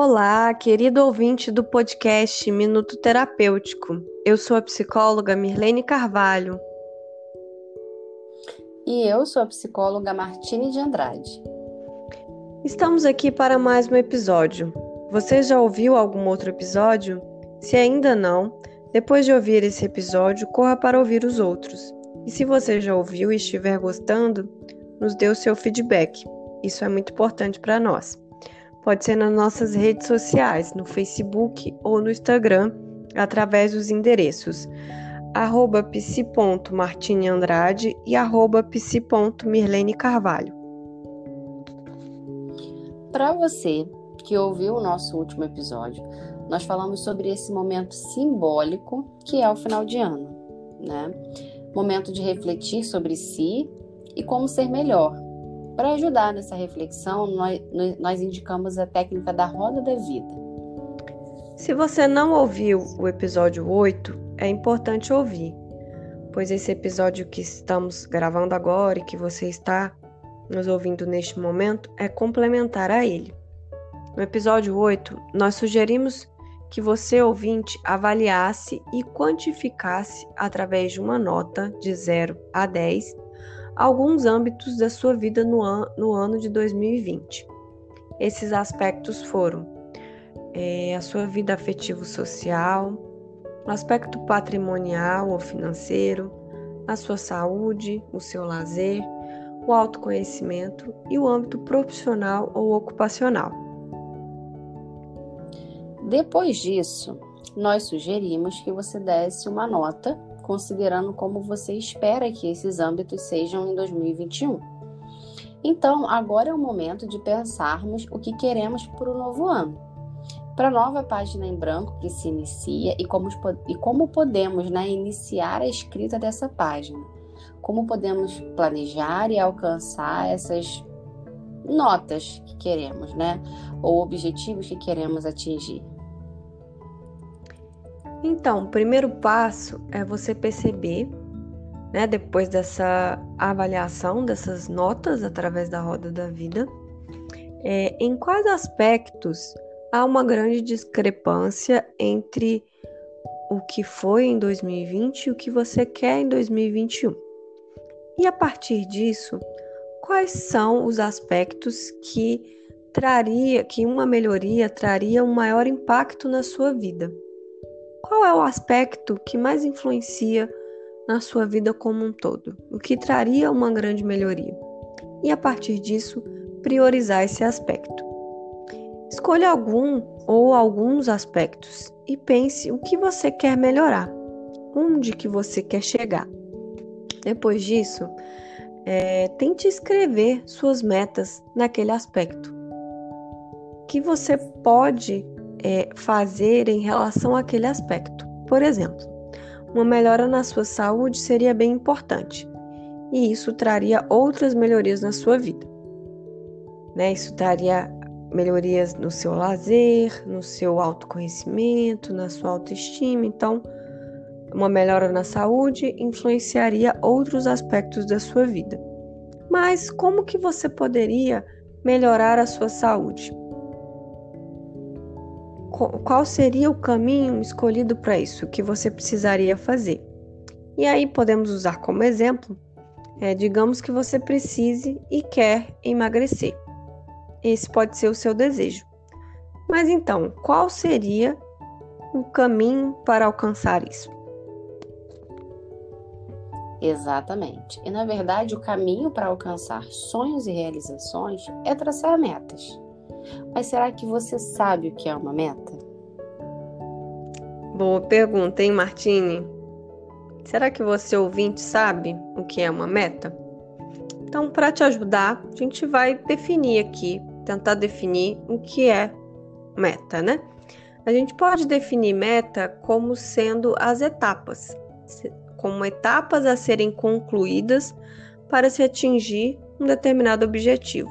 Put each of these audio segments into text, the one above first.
Olá, querido ouvinte do podcast Minuto Terapêutico. Eu sou a psicóloga Mirlene Carvalho. E eu sou a psicóloga Martine de Andrade. Estamos aqui para mais um episódio. Você já ouviu algum outro episódio? Se ainda não, depois de ouvir esse episódio, corra para ouvir os outros. E se você já ouviu e estiver gostando, nos dê o seu feedback. Isso é muito importante para nós. Pode ser nas nossas redes sociais, no Facebook ou no Instagram, através dos endereços psi.martineandrade e arroba psi.mirlene Carvalho. Para você que ouviu o nosso último episódio, nós falamos sobre esse momento simbólico que é o final de ano, né? Momento de refletir sobre si e como ser melhor, para ajudar nessa reflexão, nós, nós indicamos a técnica da roda da vida. Se você não ouviu o episódio 8, é importante ouvir, pois esse episódio que estamos gravando agora e que você está nos ouvindo neste momento é complementar a ele. No episódio 8, nós sugerimos que você, ouvinte, avaliasse e quantificasse através de uma nota de 0 a 10 alguns âmbitos da sua vida no, an no ano de 2020. Esses aspectos foram é, a sua vida afetivo-social, o aspecto patrimonial ou financeiro, a sua saúde, o seu lazer, o autoconhecimento e o âmbito profissional ou ocupacional. Depois disso, nós sugerimos que você desse uma nota considerando como você espera que esses âmbitos sejam em 2021. Então, agora é o momento de pensarmos o que queremos para o novo ano. Para a nova página em branco que se inicia e como, e como podemos né, iniciar a escrita dessa página. Como podemos planejar e alcançar essas notas que queremos, né? Ou objetivos que queremos atingir. Então, o primeiro passo é você perceber, né, depois dessa avaliação dessas notas através da roda da vida, é, em quais aspectos há uma grande discrepância entre o que foi em 2020 e o que você quer em 2021. E a partir disso, quais são os aspectos que traria, que uma melhoria traria um maior impacto na sua vida? Qual é o aspecto que mais influencia na sua vida como um todo? O que traria uma grande melhoria? E a partir disso, priorizar esse aspecto. Escolha algum ou alguns aspectos e pense o que você quer melhorar, onde que você quer chegar. Depois disso, é, tente escrever suas metas naquele aspecto. Que você pode é, fazer em relação àquele aspecto. Por exemplo, uma melhora na sua saúde seria bem importante e isso traria outras melhorias na sua vida. Né? Isso traria melhorias no seu lazer, no seu autoconhecimento, na sua autoestima. Então, uma melhora na saúde influenciaria outros aspectos da sua vida. Mas como que você poderia melhorar a sua saúde? Qual seria o caminho escolhido para isso, o que você precisaria fazer. E aí podemos usar como exemplo, é, digamos que você precise e quer emagrecer. Esse pode ser o seu desejo. Mas então, qual seria o caminho para alcançar isso? Exatamente. E na verdade, o caminho para alcançar sonhos e realizações é traçar metas. Mas será que você sabe o que é uma meta? Boa pergunta, hein, Martine? Será que você ouvinte sabe o que é uma meta? Então, para te ajudar, a gente vai definir aqui, tentar definir o que é meta, né? A gente pode definir meta como sendo as etapas, como etapas a serem concluídas para se atingir um determinado objetivo.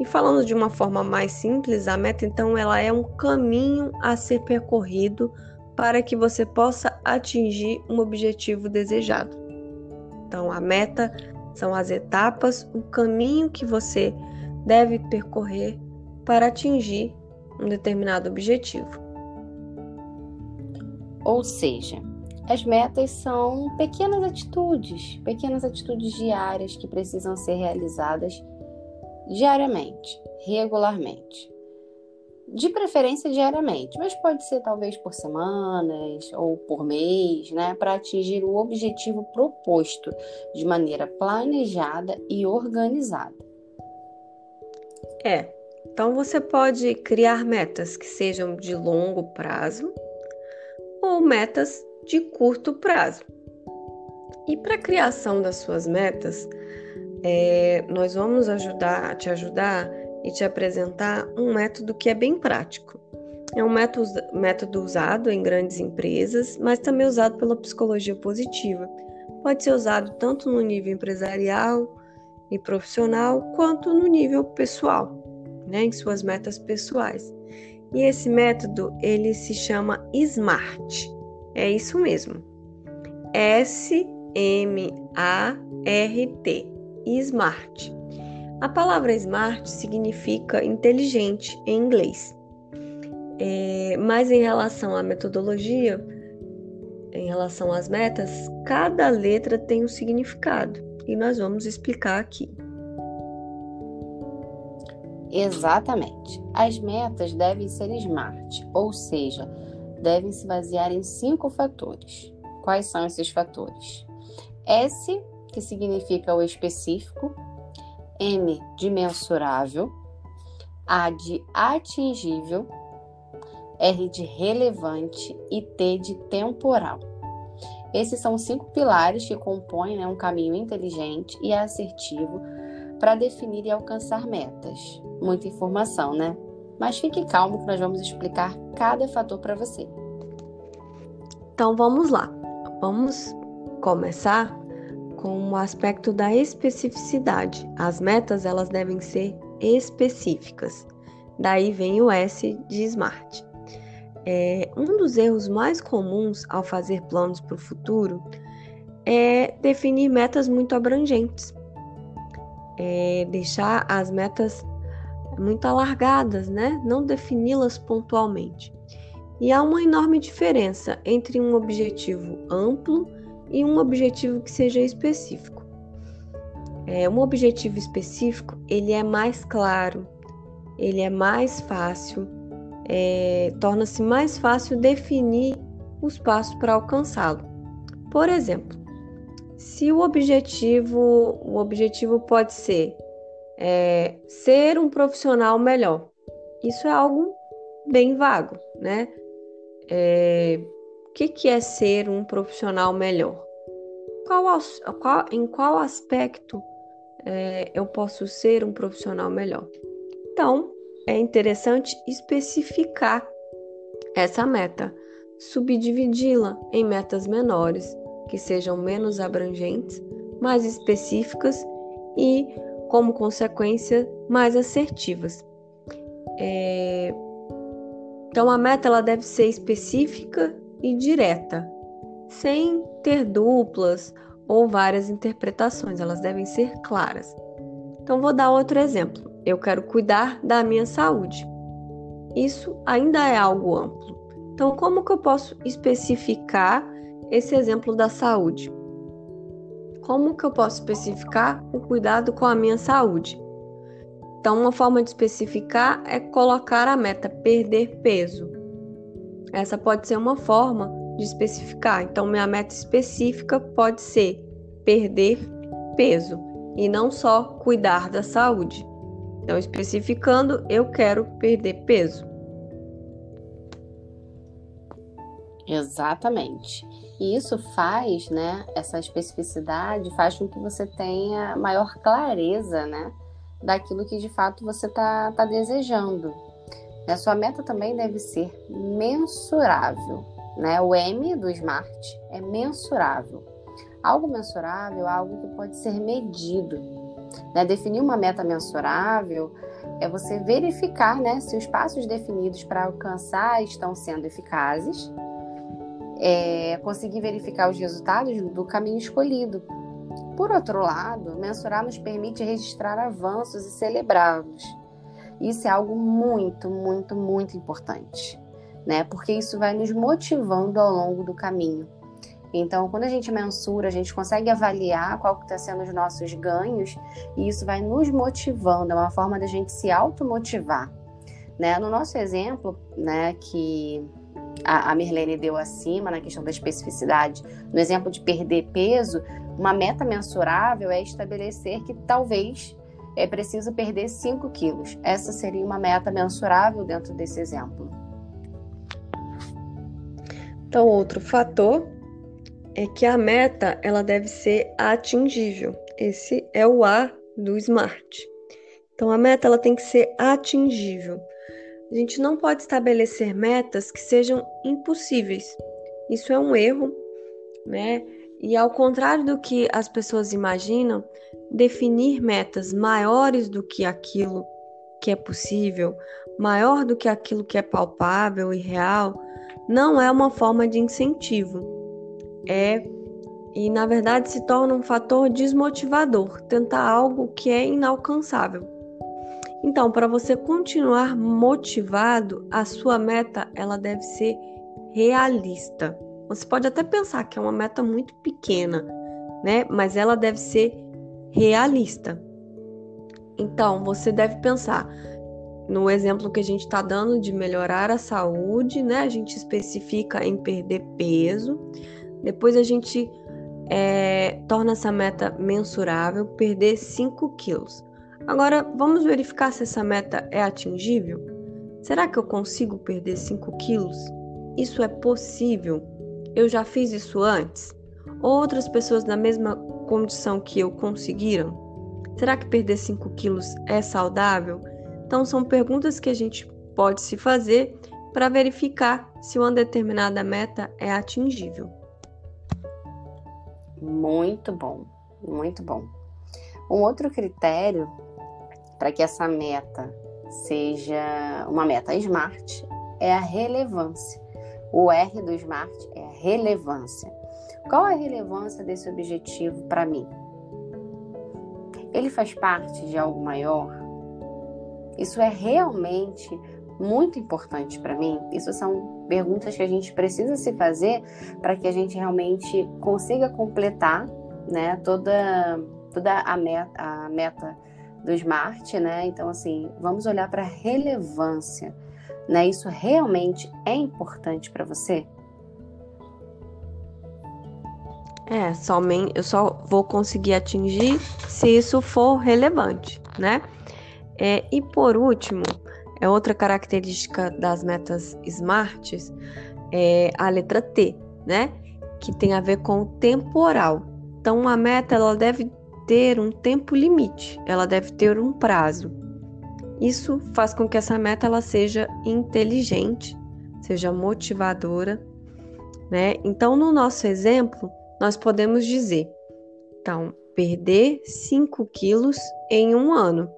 E falando de uma forma mais simples, a meta então ela é um caminho a ser percorrido para que você possa atingir um objetivo desejado. Então a meta são as etapas, o caminho que você deve percorrer para atingir um determinado objetivo. Ou seja, as metas são pequenas atitudes, pequenas atitudes diárias que precisam ser realizadas diariamente, regularmente. De preferência diariamente, mas pode ser talvez por semanas ou por mês, né, para atingir o objetivo proposto de maneira planejada e organizada. É, então você pode criar metas que sejam de longo prazo ou metas de curto prazo. E para a criação das suas metas, é, nós vamos ajudar, te ajudar e te apresentar um método que é bem prático. É um método, método usado em grandes empresas, mas também usado pela psicologia positiva. Pode ser usado tanto no nível empresarial e profissional, quanto no nível pessoal, né, em suas metas pessoais. E esse método ele se chama SMART. É isso mesmo. S M A R T. SMART. A palavra smart significa inteligente em inglês. É, mas em relação à metodologia, em relação às metas, cada letra tem um significado e nós vamos explicar aqui. Exatamente. As metas devem ser smart, ou seja, devem se basear em cinco fatores. Quais são esses fatores? S, que significa o específico, M de mensurável, A de atingível, R de relevante e T de temporal. Esses são cinco pilares que compõem né, um caminho inteligente e assertivo para definir e alcançar metas. Muita informação, né? Mas fique calmo que nós vamos explicar cada fator para você. Então vamos lá. Vamos começar com o aspecto da especificidade. As metas elas devem ser específicas. Daí vem o S de SMART. É, um dos erros mais comuns ao fazer planos para o futuro é definir metas muito abrangentes, é deixar as metas muito alargadas, né? Não defini-las pontualmente. E há uma enorme diferença entre um objetivo amplo e um objetivo que seja específico. É, um objetivo específico ele é mais claro, ele é mais fácil, é, torna-se mais fácil definir os passos para alcançá-lo. Por exemplo, se o objetivo, o objetivo pode ser é, ser um profissional melhor, isso é algo bem vago, né? É, que, que é ser um profissional melhor? Qual, qual, em qual aspecto é, eu posso ser um profissional melhor? Então, é interessante especificar essa meta, subdividi-la em metas menores, que sejam menos abrangentes, mais específicas e, como consequência, mais assertivas. É... Então, a meta ela deve ser específica e direta, sem ter duplas ou várias interpretações, elas devem ser claras. Então, vou dar outro exemplo. Eu quero cuidar da minha saúde. Isso ainda é algo amplo. Então, como que eu posso especificar esse exemplo da saúde? Como que eu posso especificar o cuidado com a minha saúde? Então, uma forma de especificar é colocar a meta perder peso. Essa pode ser uma forma de especificar. Então, minha meta específica pode ser perder peso e não só cuidar da saúde. Então, especificando, eu quero perder peso. Exatamente. E isso faz, né, essa especificidade faz com que você tenha maior clareza, né, daquilo que de fato você está tá desejando. A sua meta também deve ser mensurável. Né? O M do SMART é mensurável. Algo mensurável é algo que pode ser medido. Né? Definir uma meta mensurável é você verificar né, se os passos definidos para alcançar estão sendo eficazes, é, conseguir verificar os resultados do caminho escolhido. Por outro lado, mensurar nos permite registrar avanços e celebrá-los Isso é algo muito, muito, muito importante, né? Porque isso vai nos motivando ao longo do caminho. Então, quando a gente mensura, a gente consegue avaliar qual que está sendo os nossos ganhos e isso vai nos motivando, é uma forma da gente se automotivar. Né? No nosso exemplo, né, que a, a Mirlene deu acima na questão da especificidade, no exemplo de perder peso, uma meta mensurável é estabelecer que talvez é preciso perder 5 quilos. Essa seria uma meta mensurável dentro desse exemplo. Então, outro fator é que a meta ela deve ser atingível. Esse é o A do SMART. Então a meta ela tem que ser atingível. A gente não pode estabelecer metas que sejam impossíveis. Isso é um erro, né? E ao contrário do que as pessoas imaginam, definir metas maiores do que aquilo que é possível, maior do que aquilo que é palpável e real, não é uma forma de incentivo é e na verdade se torna um fator desmotivador, tentar algo que é inalcançável. Então, para você continuar motivado, a sua meta ela deve ser realista. Você pode até pensar que é uma meta muito pequena, né? Mas ela deve ser realista. Então, você deve pensar no exemplo que a gente está dando de melhorar a saúde, né? A gente especifica em perder peso. Depois a gente é, torna essa meta mensurável, perder 5 quilos. Agora, vamos verificar se essa meta é atingível? Será que eu consigo perder 5 quilos? Isso é possível? Eu já fiz isso antes? Outras pessoas na mesma condição que eu conseguiram? Será que perder 5 quilos é saudável? Então, são perguntas que a gente pode se fazer para verificar se uma determinada meta é atingível. Muito bom, muito bom. Um outro critério para que essa meta seja uma meta smart é a relevância. O R do smart é a relevância. Qual a relevância desse objetivo para mim? Ele faz parte de algo maior? Isso é realmente muito importante para mim? Isso são perguntas que a gente precisa se fazer para que a gente realmente consiga completar, né, toda toda a meta, a meta do Smart, né? Então assim, vamos olhar para a relevância, né? Isso realmente é importante para você? É, somente eu só vou conseguir atingir se isso for relevante, né? É, e por último, é outra característica das metas SMART é a letra T, né? Que tem a ver com o temporal. Então, a meta ela deve ter um tempo limite, ela deve ter um prazo. Isso faz com que essa meta ela seja inteligente, seja motivadora, né? Então, no nosso exemplo, nós podemos dizer, então, perder 5 quilos em um ano.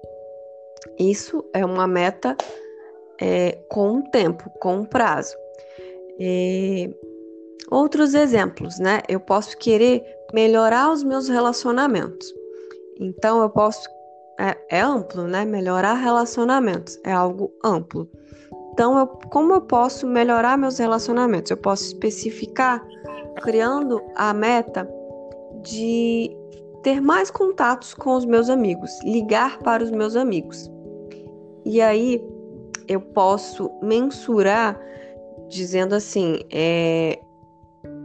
Isso é uma meta é, com um tempo, com um prazo. É, outros exemplos, né? Eu posso querer melhorar os meus relacionamentos. Então, eu posso. É, é amplo, né? Melhorar relacionamentos é algo amplo. Então, eu, como eu posso melhorar meus relacionamentos? Eu posso especificar criando a meta de ter mais contatos com os meus amigos, ligar para os meus amigos. E aí eu posso mensurar dizendo assim: é,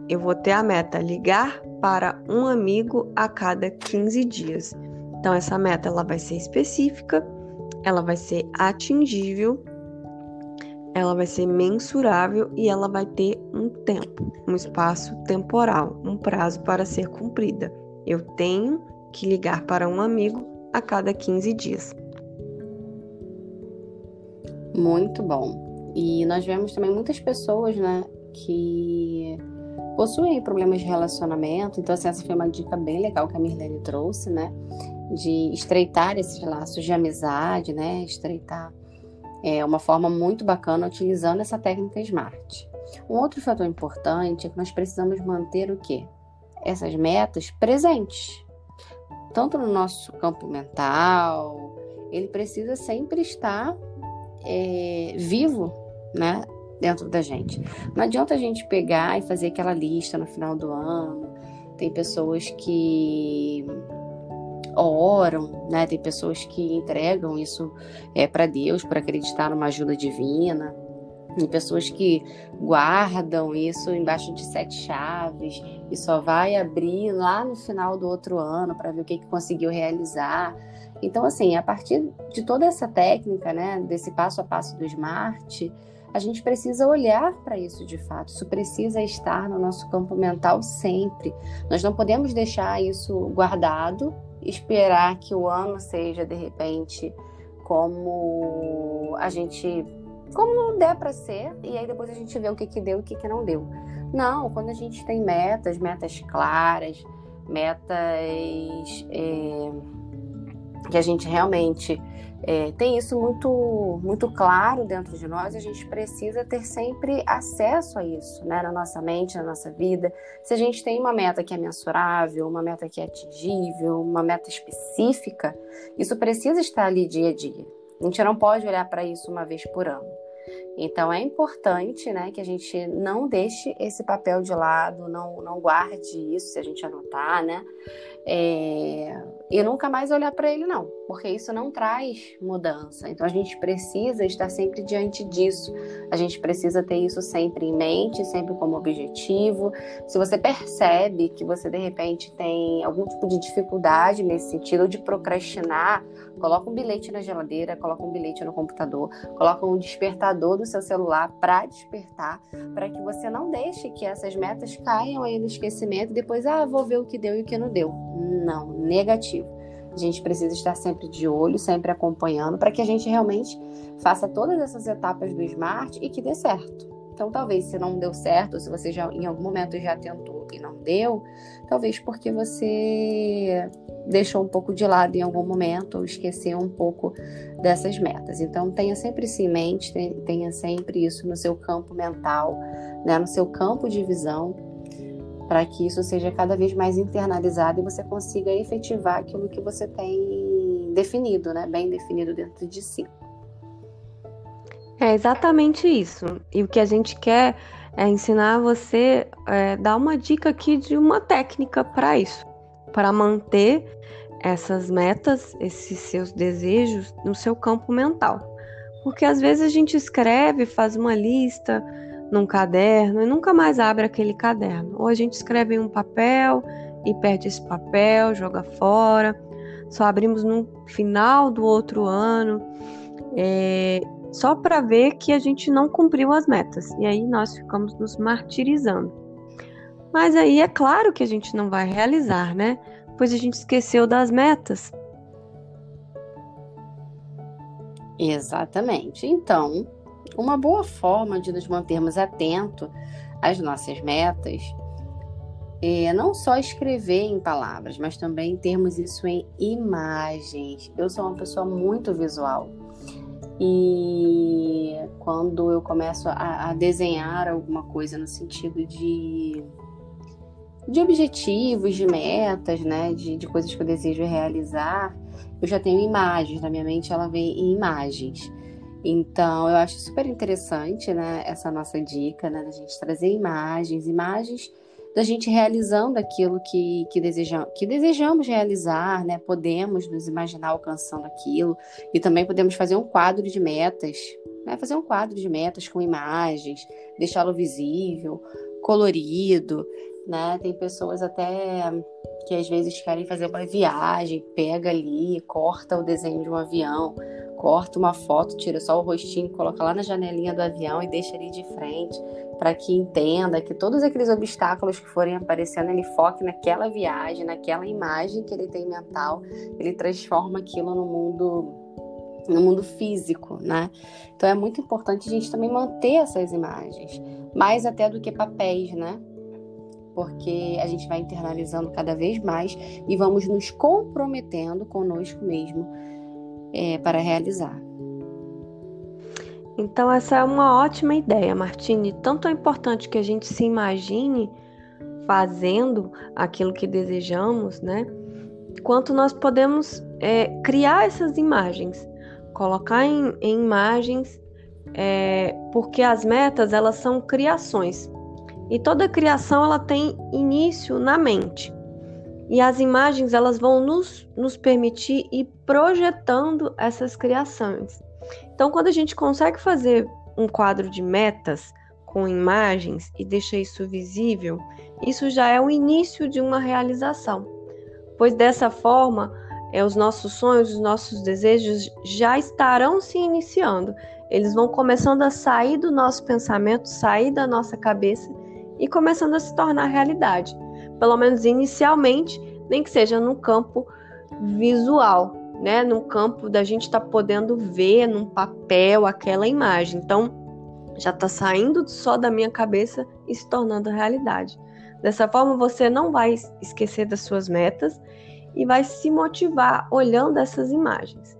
eu vou ter a meta ligar para um amigo a cada 15 dias. Então essa meta ela vai ser específica, ela vai ser atingível, ela vai ser mensurável e ela vai ter um tempo, um espaço temporal, um prazo para ser cumprida. Eu tenho que ligar para um amigo a cada 15 dias. Muito bom. E nós vemos também muitas pessoas, né, que possuem problemas de relacionamento. Então, assim, essa foi uma dica bem legal que a Mirlene trouxe, né, de estreitar esses laços de amizade, né, estreitar é uma forma muito bacana utilizando essa técnica SMART. Um outro fator importante é que nós precisamos manter o quê? Essas metas presentes, tanto no nosso campo mental, ele precisa sempre estar é, vivo, né? Dentro da gente. Não adianta a gente pegar e fazer aquela lista no final do ano. Tem pessoas que oram, né? Tem pessoas que entregam isso é, para Deus, para acreditar numa ajuda divina. Tem pessoas que guardam isso embaixo de sete chaves e só vai abrir lá no final do outro ano para ver o que, que conseguiu realizar. Então, assim, a partir de toda essa técnica, né, desse passo a passo do Smart, a gente precisa olhar para isso de fato. Isso precisa estar no nosso campo mental sempre. Nós não podemos deixar isso guardado, esperar que o ano seja de repente como a gente como der para ser e aí depois a gente vê o que que deu e o que que não deu. Não, quando a gente tem metas, metas claras, metas é, que a gente realmente é, tem isso muito, muito claro dentro de nós, a gente precisa ter sempre acesso a isso, né, na nossa mente, na nossa vida. Se a gente tem uma meta que é mensurável, uma meta que é atingível, uma meta específica, isso precisa estar ali dia a dia. A gente não pode olhar para isso uma vez por ano. Então é importante, né, que a gente não deixe esse papel de lado, não, não guarde isso se a gente anotar, né? É, e nunca mais olhar para ele, não, porque isso não traz mudança. Então a gente precisa estar sempre diante disso, a gente precisa ter isso sempre em mente, sempre como objetivo. Se você percebe que você de repente tem algum tipo de dificuldade nesse sentido, ou de procrastinar, coloca um bilhete na geladeira, coloca um bilhete no computador, coloca um despertador do seu celular para despertar, para que você não deixe que essas metas caiam aí no esquecimento e depois, ah, vou ver o que deu e o que não deu. Não, negativo. A gente precisa estar sempre de olho, sempre acompanhando, para que a gente realmente faça todas essas etapas do Smart e que dê certo. Então, talvez se não deu certo, se você já em algum momento já tentou e não deu, talvez porque você deixou um pouco de lado em algum momento ou esqueceu um pouco dessas metas. Então, tenha sempre isso em mente, tenha sempre isso no seu campo mental, né, no seu campo de visão para que isso seja cada vez mais internalizado e você consiga efetivar aquilo que você tem definido, né? Bem definido dentro de si. É exatamente isso. E o que a gente quer é ensinar você, é, dar uma dica aqui de uma técnica para isso, para manter essas metas, esses seus desejos no seu campo mental. Porque às vezes a gente escreve, faz uma lista, num caderno e nunca mais abre aquele caderno. Ou a gente escreve em um papel e perde esse papel, joga fora. Só abrimos no final do outro ano, é, só para ver que a gente não cumpriu as metas. E aí nós ficamos nos martirizando. Mas aí é claro que a gente não vai realizar, né? Pois a gente esqueceu das metas. Exatamente. Então, uma boa forma de nos mantermos atentos às nossas metas é não só escrever em palavras, mas também termos isso em imagens. Eu sou uma pessoa muito visual. E quando eu começo a, a desenhar alguma coisa no sentido de, de objetivos, de metas, né, de, de coisas que eu desejo realizar, eu já tenho imagens, na minha mente ela vem em imagens. Então, eu acho super interessante, né, essa nossa dica, né, da gente trazer imagens, imagens da gente realizando aquilo que, que, deseja, que desejamos realizar, né, podemos nos imaginar alcançando aquilo. E também podemos fazer um quadro de metas, né, fazer um quadro de metas com imagens, deixá-lo visível, colorido, né, tem pessoas até que às vezes querem fazer uma viagem, pega ali, corta o desenho de um avião, corta uma foto, tira só o rostinho, coloca lá na janelinha do avião e deixa ali de frente, para que entenda que todos aqueles obstáculos que forem aparecendo, ele foque naquela viagem, naquela imagem que ele tem mental, ele transforma aquilo no mundo no mundo físico, né? Então é muito importante a gente também manter essas imagens, mais até do que papéis, né? Porque a gente vai internalizando cada vez mais e vamos nos comprometendo conosco mesmo é, para realizar. Então, essa é uma ótima ideia, Martine. Tanto é importante que a gente se imagine fazendo aquilo que desejamos, né? Quanto nós podemos é, criar essas imagens. colocar em, em imagens, é, porque as metas elas são criações e toda criação ela tem início na mente. E as imagens elas vão nos, nos permitir ir projetando essas criações. Então, quando a gente consegue fazer um quadro de metas com imagens e deixa isso visível, isso já é o início de uma realização. Pois dessa forma, é, os nossos sonhos, os nossos desejos já estarão se iniciando. Eles vão começando a sair do nosso pensamento, sair da nossa cabeça e começando a se tornar realidade. Pelo menos inicialmente, nem que seja no campo visual, né? No campo da gente estar tá podendo ver num papel aquela imagem. Então, já está saindo só da minha cabeça e se tornando realidade. Dessa forma, você não vai esquecer das suas metas e vai se motivar olhando essas imagens.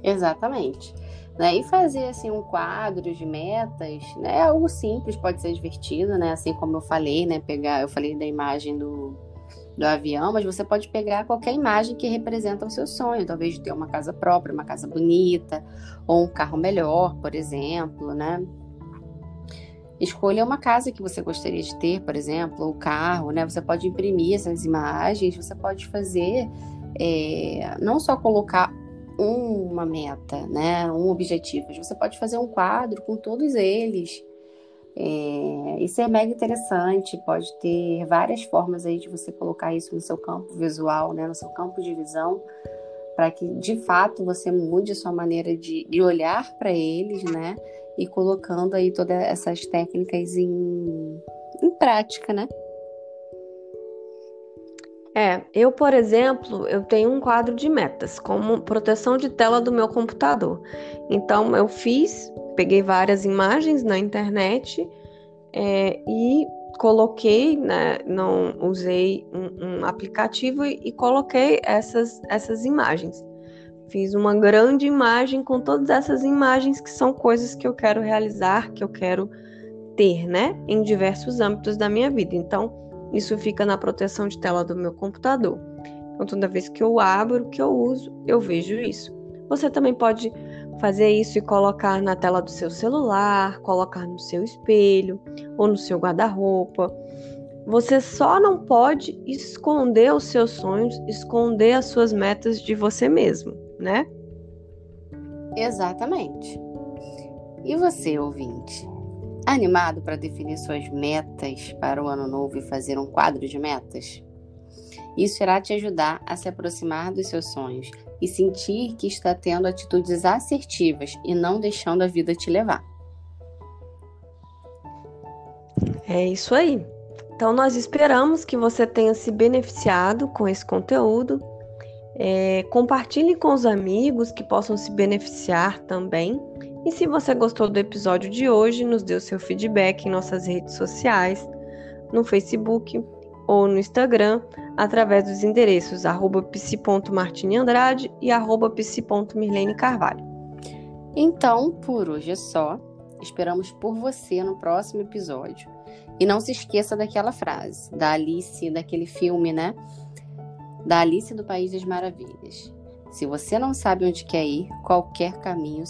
Exatamente. Né? E fazer assim um quadro de metas, né? É algo simples, pode ser divertido, né? Assim como eu falei, né? Pegar, eu falei da imagem do, do avião, mas você pode pegar qualquer imagem que representa o seu sonho, talvez de ter uma casa própria, uma casa bonita, ou um carro melhor, por exemplo, né? Escolha uma casa que você gostaria de ter, por exemplo, ou carro, né? Você pode imprimir essas imagens, você pode fazer, é, não só colocar uma meta, né? Um objetivo, você pode fazer um quadro com todos eles. É, isso é mega interessante, pode ter várias formas aí de você colocar isso no seu campo visual, né? No seu campo de visão, para que de fato você mude a sua maneira de, de olhar para eles, né? e colocando aí todas essas técnicas em, em prática, né? É, eu, por exemplo, eu tenho um quadro de metas, como proteção de tela do meu computador. Então, eu fiz, peguei várias imagens na internet é, e coloquei, né, não usei um, um aplicativo e, e, coloquei essas, essas imagens. Fiz uma grande imagem com todas essas imagens que são coisas que eu quero realizar, que eu quero ter, né? Em diversos âmbitos da minha vida. Então, isso fica na proteção de tela do meu computador. Então, toda vez que eu abro, que eu uso, eu vejo isso. Você também pode fazer isso e colocar na tela do seu celular, colocar no seu espelho ou no seu guarda-roupa. Você só não pode esconder os seus sonhos, esconder as suas metas de você mesmo né? Exatamente. E você, ouvinte? Animado para definir suas metas para o ano novo e fazer um quadro de metas? Isso irá te ajudar a se aproximar dos seus sonhos e sentir que está tendo atitudes assertivas e não deixando a vida te levar. É isso aí. Então, nós esperamos que você tenha se beneficiado com esse conteúdo é, compartilhe com os amigos que possam se beneficiar também. E se você gostou do episódio de hoje, nos dê o seu feedback em nossas redes sociais, no Facebook ou no Instagram, através dos endereços arroba psi.martineandrade e arroba psi.mirlene Carvalho. Então, por hoje é só. Esperamos por você no próximo episódio. E não se esqueça daquela frase da Alice, daquele filme, né? da Alice do País das Maravilhas. Se você não sabe onde quer ir, qualquer caminho